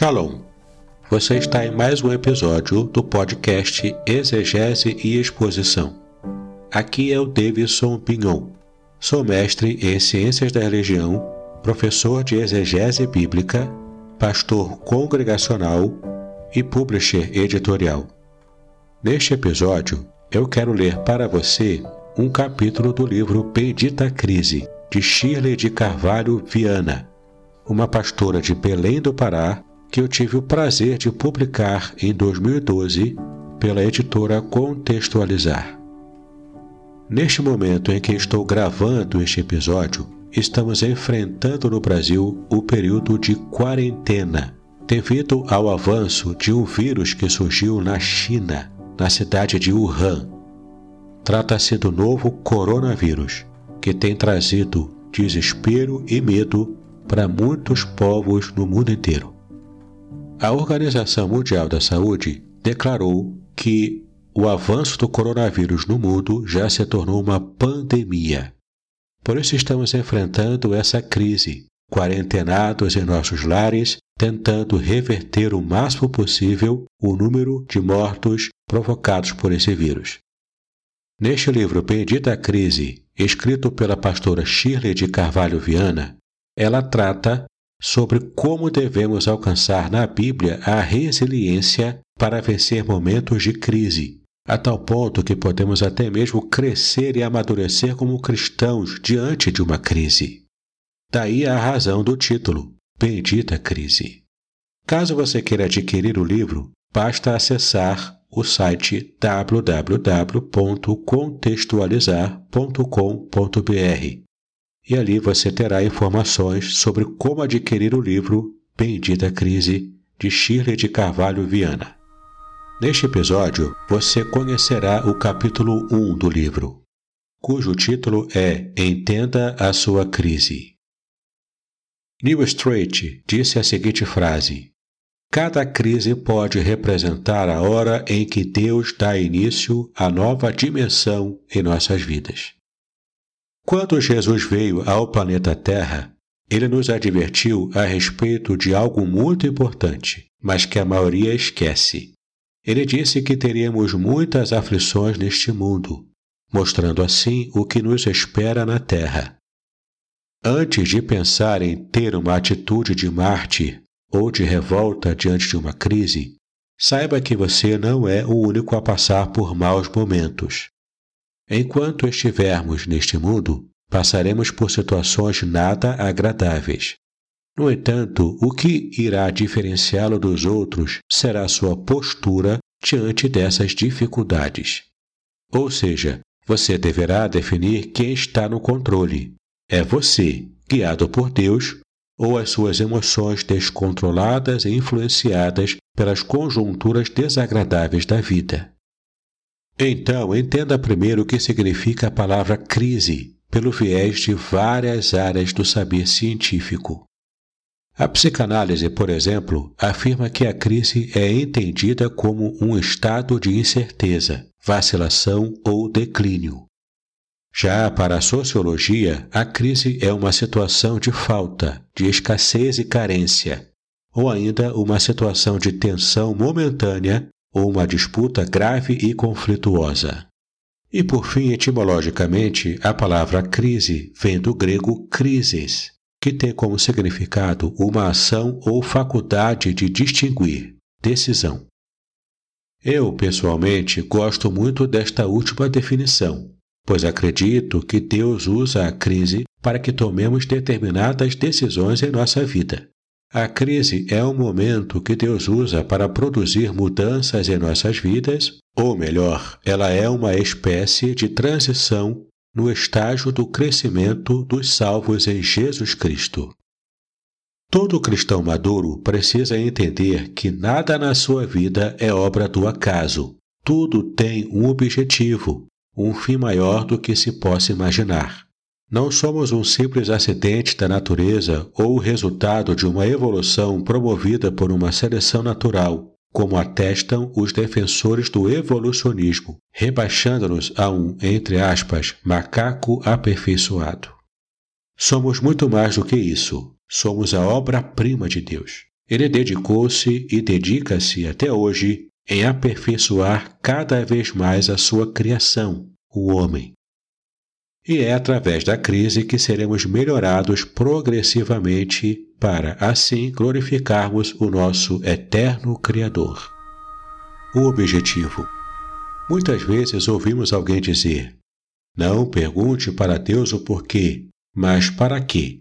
Shalom! Você está em mais um episódio do podcast Exegese e Exposição. Aqui é o Davidson Pignon. Sou mestre em Ciências da Religião, professor de Exegese Bíblica, pastor congregacional e publisher editorial. Neste episódio, eu quero ler para você um capítulo do livro Bendita Crise, de Shirley de Carvalho Viana, uma pastora de Belém do Pará que eu tive o prazer de publicar em 2012 pela editora Contextualizar. Neste momento em que estou gravando este episódio, estamos enfrentando no Brasil o período de quarentena, devido ao avanço de um vírus que surgiu na China, na cidade de Wuhan. Trata-se do novo coronavírus, que tem trazido desespero e medo para muitos povos no mundo inteiro. A Organização Mundial da Saúde declarou que o avanço do coronavírus no mundo já se tornou uma pandemia. Por isso estamos enfrentando essa crise, quarentenados em nossos lares, tentando reverter o máximo possível o número de mortos provocados por esse vírus. Neste livro Bendita Crise, escrito pela pastora Shirley de Carvalho Viana, ela trata sobre como devemos alcançar na Bíblia a resiliência para vencer momentos de crise, a tal ponto que podemos até mesmo crescer e amadurecer como cristãos diante de uma crise. Daí a razão do título, Bendita Crise. Caso você queira adquirir o livro, basta acessar o site www.contextualizar.com.br e ali você terá informações sobre como adquirir o livro Bendita Crise de Shirley de Carvalho Viana. Neste episódio, você conhecerá o capítulo 1 do livro, cujo título é Entenda a sua crise. Neil Strait disse a seguinte frase: Cada crise pode representar a hora em que Deus dá início a nova dimensão em nossas vidas. Quando Jesus veio ao planeta Terra, ele nos advertiu a respeito de algo muito importante, mas que a maioria esquece. Ele disse que teríamos muitas aflições neste mundo, mostrando assim o que nos espera na Terra. Antes de pensar em ter uma atitude de mártir ou de revolta diante de uma crise, saiba que você não é o único a passar por maus momentos. Enquanto estivermos neste mundo, passaremos por situações nada agradáveis. No entanto, o que irá diferenciá-lo dos outros será sua postura diante dessas dificuldades. Ou seja, você deverá definir quem está no controle. É você, guiado por Deus, ou as suas emoções descontroladas e influenciadas pelas conjunturas desagradáveis da vida. Então, entenda primeiro o que significa a palavra crise, pelo viés de várias áreas do saber científico. A psicanálise, por exemplo, afirma que a crise é entendida como um estado de incerteza, vacilação ou declínio. Já para a sociologia, a crise é uma situação de falta, de escassez e carência, ou ainda uma situação de tensão momentânea ou uma disputa grave e conflituosa. E por fim, etimologicamente, a palavra crise vem do grego crises, que tem como significado uma ação ou faculdade de distinguir, decisão. Eu, pessoalmente, gosto muito desta última definição, pois acredito que Deus usa a crise para que tomemos determinadas decisões em nossa vida. A crise é um momento que Deus usa para produzir mudanças em nossas vidas, ou melhor, ela é uma espécie de transição no estágio do crescimento dos salvos em Jesus Cristo. Todo cristão maduro precisa entender que nada na sua vida é obra do acaso. Tudo tem um objetivo, um fim maior do que se possa imaginar. Não somos um simples acidente da natureza ou o resultado de uma evolução promovida por uma seleção natural, como atestam os defensores do evolucionismo, rebaixando-nos a um, entre aspas, macaco aperfeiçoado. Somos muito mais do que isso. Somos a obra-prima de Deus. Ele dedicou-se e dedica-se até hoje em aperfeiçoar cada vez mais a sua criação, o homem. E é através da crise que seremos melhorados progressivamente para, assim, glorificarmos o nosso eterno Criador. O objetivo. Muitas vezes ouvimos alguém dizer: Não pergunte para Deus o porquê, mas para quê.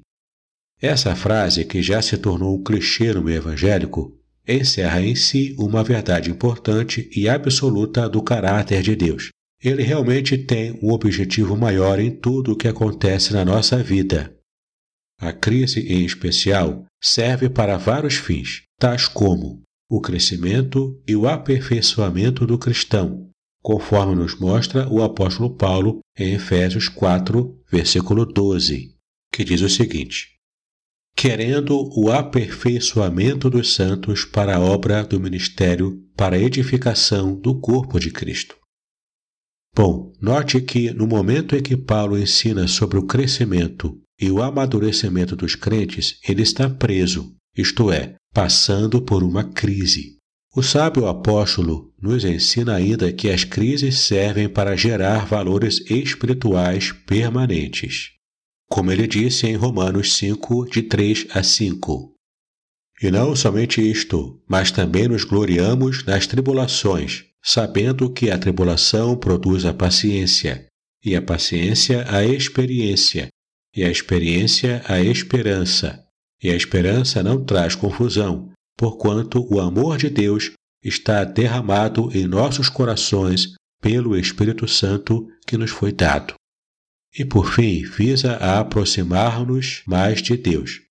Essa frase, que já se tornou um clichê no meio evangélico, encerra em si uma verdade importante e absoluta do caráter de Deus. Ele realmente tem um objetivo maior em tudo o que acontece na nossa vida. A crise, em especial, serve para vários fins, tais como o crescimento e o aperfeiçoamento do cristão, conforme nos mostra o apóstolo Paulo em Efésios 4, versículo 12, que diz o seguinte: querendo o aperfeiçoamento dos santos para a obra do ministério para a edificação do corpo de Cristo. Bom, note que no momento em que Paulo ensina sobre o crescimento e o amadurecimento dos crentes, ele está preso, isto é, passando por uma crise. O sábio apóstolo nos ensina ainda que as crises servem para gerar valores espirituais permanentes como ele disse em Romanos 5, de 3 a 5. E não somente isto, mas também nos gloriamos nas tribulações, sabendo que a tribulação produz a paciência, e a paciência a experiência, e a experiência a esperança, e a esperança não traz confusão, porquanto o amor de Deus está derramado em nossos corações pelo Espírito Santo que nos foi dado. E por fim, visa aproximar-nos mais de Deus.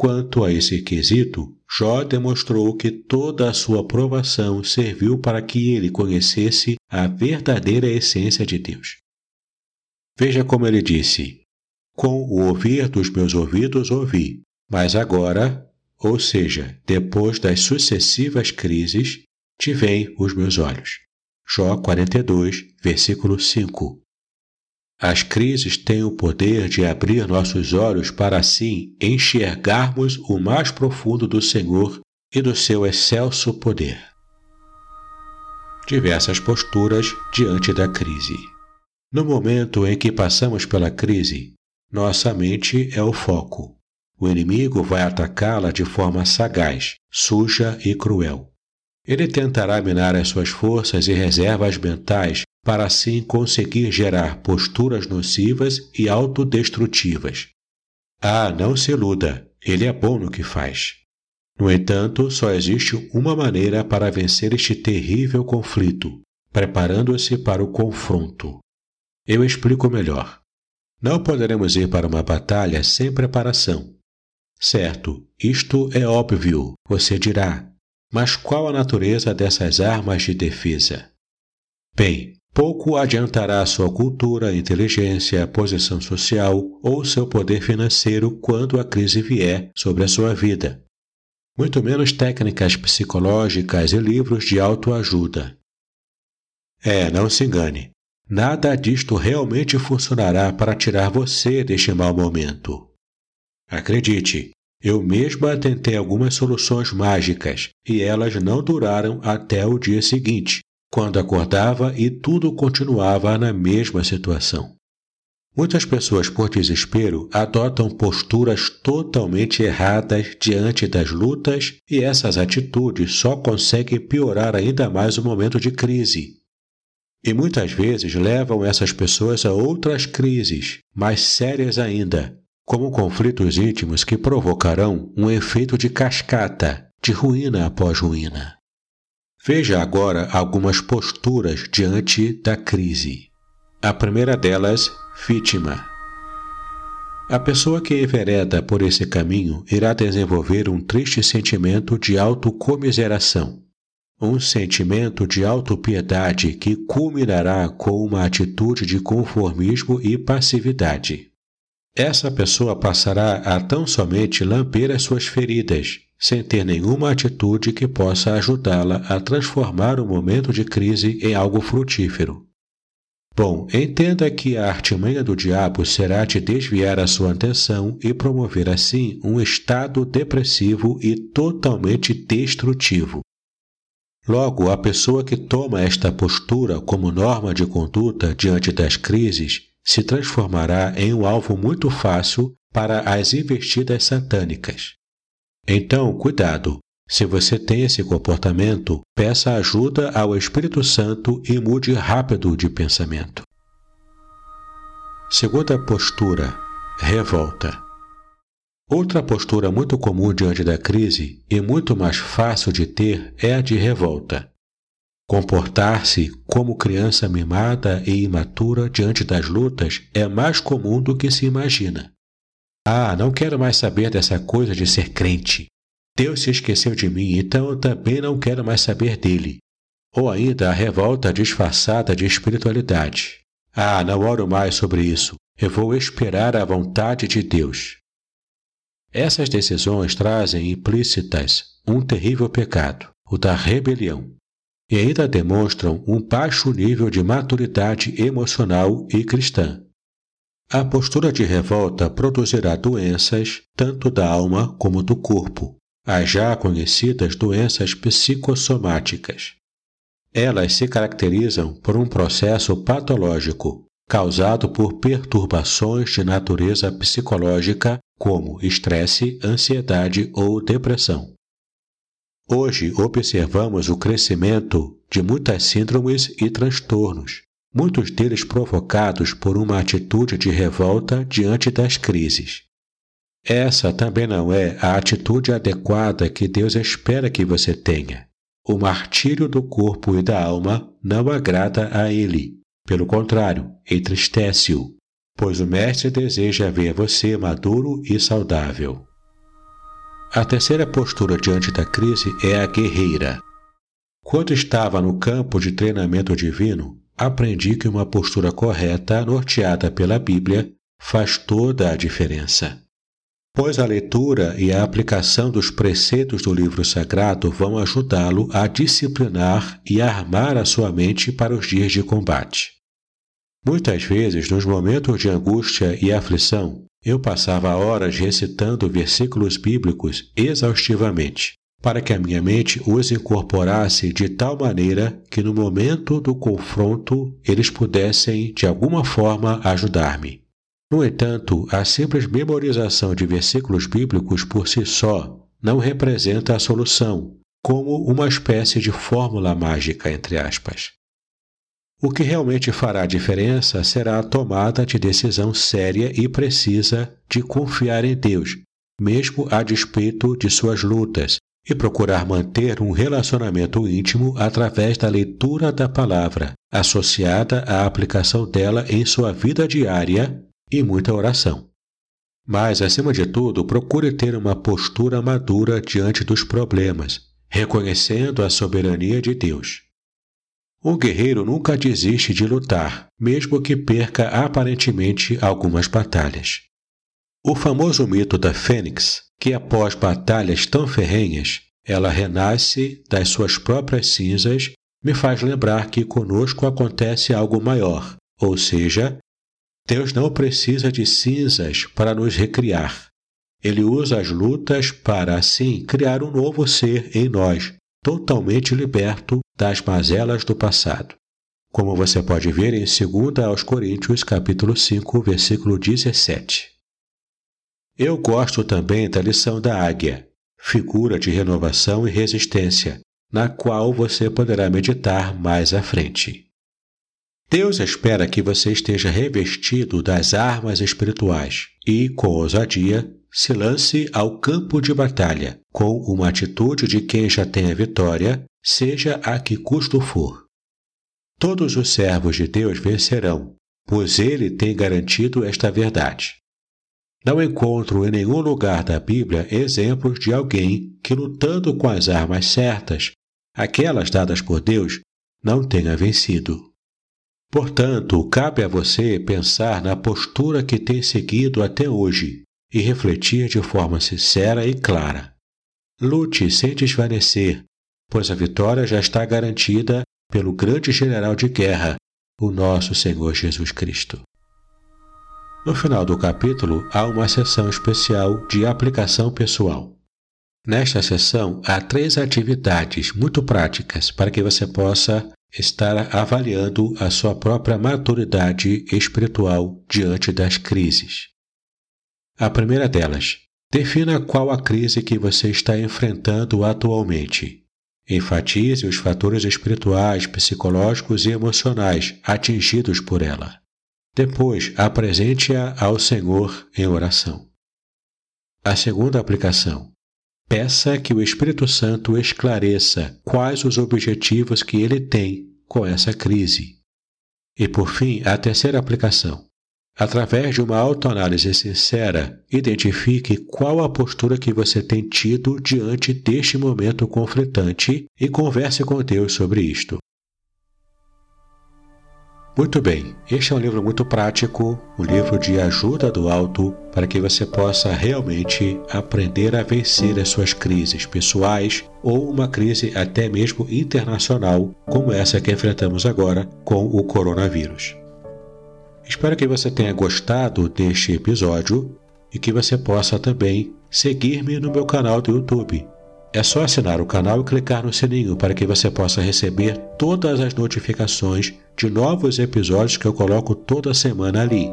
Quanto a esse quesito, Jó demonstrou que toda a sua aprovação serviu para que ele conhecesse a verdadeira essência de Deus. Veja como ele disse: Com o ouvir dos meus ouvidos ouvi, mas agora, ou seja, depois das sucessivas crises, te veem os meus olhos. Jó 42, versículo 5. As crises têm o poder de abrir nossos olhos para assim enxergarmos o mais profundo do Senhor e do seu excelso poder. Diversas posturas diante da crise. No momento em que passamos pela crise, nossa mente é o foco. O inimigo vai atacá-la de forma sagaz, suja e cruel. Ele tentará minar as suas forças e reservas mentais para assim conseguir gerar posturas nocivas e autodestrutivas. Ah, não se iluda, ele é bom no que faz. No entanto, só existe uma maneira para vencer este terrível conflito, preparando-se para o confronto. Eu explico melhor. Não poderemos ir para uma batalha sem preparação. Certo, isto é óbvio, você dirá. Mas qual a natureza dessas armas de defesa? Bem, pouco adiantará sua cultura, inteligência, posição social ou seu poder financeiro quando a crise vier sobre a sua vida. Muito menos técnicas psicológicas e livros de autoajuda. É, não se engane. Nada disto realmente funcionará para tirar você deste mau momento. Acredite, eu mesma tentei algumas soluções mágicas e elas não duraram até o dia seguinte, quando acordava e tudo continuava na mesma situação. Muitas pessoas, por desespero, adotam posturas totalmente erradas diante das lutas e essas atitudes só conseguem piorar ainda mais o momento de crise. E muitas vezes levam essas pessoas a outras crises, mais sérias ainda, como conflitos íntimos que provocarão um efeito de cascata, de ruína após ruína. Veja agora algumas posturas diante da crise. A primeira delas, vítima. A pessoa que envereda por esse caminho irá desenvolver um triste sentimento de autocomiseração, um sentimento de autopiedade que culminará com uma atitude de conformismo e passividade. Essa pessoa passará a tão somente lamber as suas feridas, sem ter nenhuma atitude que possa ajudá-la a transformar o momento de crise em algo frutífero. Bom, entenda que a artimanha do diabo será te desviar a sua atenção e promover assim um estado depressivo e totalmente destrutivo. Logo, a pessoa que toma esta postura como norma de conduta diante das crises se transformará em um alvo muito fácil para as investidas satânicas. Então, cuidado! Se você tem esse comportamento, peça ajuda ao Espírito Santo e mude rápido de pensamento. Segunda postura: revolta. Outra postura muito comum diante da crise e muito mais fácil de ter é a de revolta. Comportar-se como criança mimada e imatura diante das lutas é mais comum do que se imagina. Ah, não quero mais saber dessa coisa de ser crente. Deus se esqueceu de mim, então eu também não quero mais saber dele. Ou ainda a revolta disfarçada de espiritualidade. Ah, não oro mais sobre isso. Eu vou esperar a vontade de Deus. Essas decisões trazem implícitas um terrível pecado, o da rebelião, e ainda demonstram um baixo nível de maturidade emocional e cristã. A postura de revolta produzirá doenças tanto da alma como do corpo, as já conhecidas doenças psicossomáticas. Elas se caracterizam por um processo patológico causado por perturbações de natureza psicológica como estresse, ansiedade ou depressão. Hoje observamos o crescimento de muitas síndromes e transtornos, muitos deles provocados por uma atitude de revolta diante das crises. Essa também não é a atitude adequada que Deus espera que você tenha. O martírio do corpo e da alma não agrada a Ele. Pelo contrário, entristece-o, pois o Mestre deseja ver você maduro e saudável. A terceira postura diante da crise é a guerreira. Quando estava no campo de treinamento divino, aprendi que uma postura correta, norteada pela Bíblia, faz toda a diferença. Pois a leitura e a aplicação dos preceitos do livro sagrado vão ajudá-lo a disciplinar e armar a sua mente para os dias de combate. Muitas vezes, nos momentos de angústia e aflição, eu passava horas recitando versículos bíblicos exaustivamente, para que a minha mente os incorporasse de tal maneira que no momento do confronto eles pudessem, de alguma forma, ajudar-me. No entanto, a simples memorização de versículos bíblicos por si só não representa a solução, como uma espécie de fórmula mágica, entre aspas. O que realmente fará diferença será a tomada de decisão séria e precisa de confiar em Deus, mesmo a despeito de suas lutas, e procurar manter um relacionamento íntimo através da leitura da palavra, associada à aplicação dela em sua vida diária e muita oração. Mas, acima de tudo, procure ter uma postura madura diante dos problemas, reconhecendo a soberania de Deus. Um guerreiro nunca desiste de lutar, mesmo que perca aparentemente algumas batalhas. O famoso mito da Fênix, que após batalhas tão ferrenhas, ela renasce das suas próprias cinzas, me faz lembrar que conosco acontece algo maior, ou seja, Deus não precisa de cinzas para nos recriar. Ele usa as lutas para, assim, criar um novo ser em nós, totalmente liberto das mazelas do passado. Como você pode ver em 2 aos Coríntios, capítulo 5, versículo 17. Eu gosto também da lição da águia, figura de renovação e resistência, na qual você poderá meditar mais à frente. Deus espera que você esteja revestido das armas espirituais e, com ousadia, se lance ao campo de batalha, com uma atitude de quem já tem a vitória, seja a que custo for. Todos os servos de Deus vencerão, pois ele tem garantido esta verdade. Não encontro em nenhum lugar da Bíblia exemplos de alguém que, lutando com as armas certas, aquelas dadas por Deus, não tenha vencido. Portanto, cabe a você pensar na postura que tem seguido até hoje e refletir de forma sincera e clara. Lute sem desvanecer, pois a vitória já está garantida pelo grande general de guerra, o nosso Senhor Jesus Cristo. No final do capítulo há uma sessão especial de aplicação pessoal. Nesta sessão há três atividades muito práticas para que você possa estar avaliando a sua própria maturidade espiritual diante das crises. A primeira delas, defina qual a crise que você está enfrentando atualmente. Enfatize os fatores espirituais, psicológicos e emocionais atingidos por ela. Depois, apresente-a ao Senhor em oração. A segunda aplicação. Peça que o Espírito Santo esclareça quais os objetivos que ele tem com essa crise. E por fim, a terceira aplicação. Através de uma autoanálise sincera, identifique qual a postura que você tem tido diante deste momento conflitante e converse com Deus sobre isto. Muito bem, este é um livro muito prático, um livro de ajuda do alto para que você possa realmente aprender a vencer as suas crises pessoais ou uma crise até mesmo internacional, como essa que enfrentamos agora com o coronavírus. Espero que você tenha gostado deste episódio e que você possa também seguir-me no meu canal do YouTube. É só assinar o canal e clicar no sininho para que você possa receber todas as notificações de novos episódios que eu coloco toda semana ali.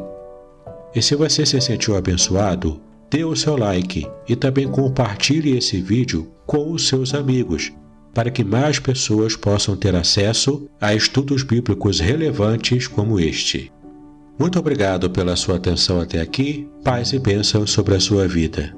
E se você se sentiu abençoado, dê o seu like e também compartilhe esse vídeo com os seus amigos, para que mais pessoas possam ter acesso a estudos bíblicos relevantes como este. Muito obrigado pela sua atenção até aqui. Paz e bênção sobre a sua vida.